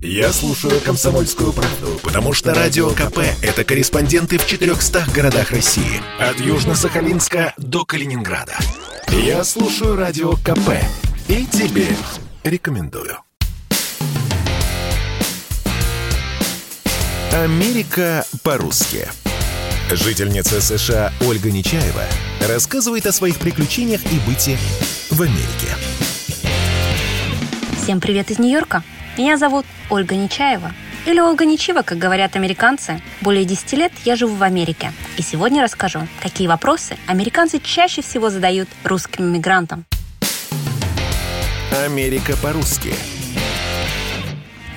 Я слушаю «Комсомольскую правду», потому что «Радио КП» — это корреспонденты в 400 городах России. От Южно-Сахалинска до Калининграда. Я слушаю «Радио КП» и тебе рекомендую. Америка по-русски. Жительница США Ольга Нечаева рассказывает о своих приключениях и быте в Америке. Всем привет из Нью-Йорка. Меня зовут Ольга Нечаева. Или Ольга Нечива, как говорят американцы. Более 10 лет я живу в Америке. И сегодня расскажу, какие вопросы американцы чаще всего задают русским мигрантам. Америка по-русски.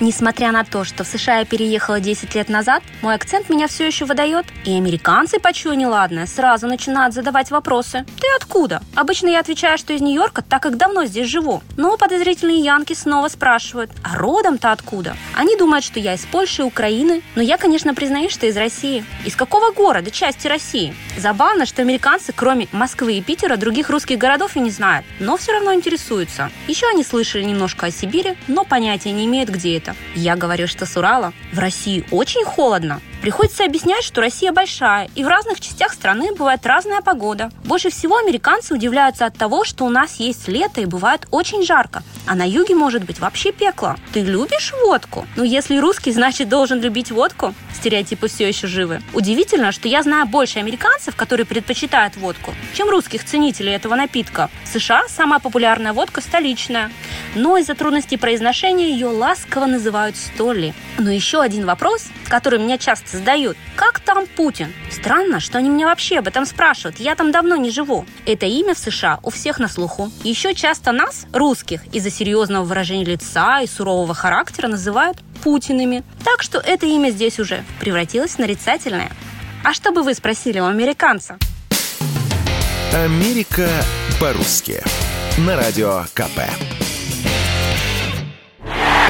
Несмотря на то, что в США я переехала 10 лет назад, мой акцент меня все еще выдает, и американцы, почуя неладное, сразу начинают задавать вопросы. «Ты откуда?» Обычно я отвечаю, что из Нью-Йорка, так как давно здесь живу. Но подозрительные янки снова спрашивают, а родом-то откуда? Они думают, что я из Польши Украины, но я, конечно, признаюсь, что из России. Из какого города, части России? Забавно, что американцы, кроме Москвы и Питера, других русских городов и не знают, но все равно интересуются. Еще они слышали немножко о Сибири, но понятия не имеют, где это. Я говорю, что с Урала в России очень холодно. Приходится объяснять, что Россия большая, и в разных частях страны бывает разная погода. Больше всего американцы удивляются от того, что у нас есть лето и бывает очень жарко, а на юге может быть вообще пекло. Ты любишь водку? Ну, если русский, значит должен любить водку. Стереотипы все еще живы. Удивительно, что я знаю больше американцев, которые предпочитают водку, чем русских ценителей этого напитка. В США самая популярная водка столичная. Но из-за трудностей произношения ее ласково называют Столли. Но еще один вопрос, который меня часто задают. Как там Путин? Странно, что они меня вообще об этом спрашивают. Я там давно не живу. Это имя в США у всех на слуху. Еще часто нас, русских, из-за серьезного выражения лица и сурового характера называют Путиными. Так что это имя здесь уже превратилось в нарицательное. А что бы вы спросили у американца? Америка по-русски. На радио КП.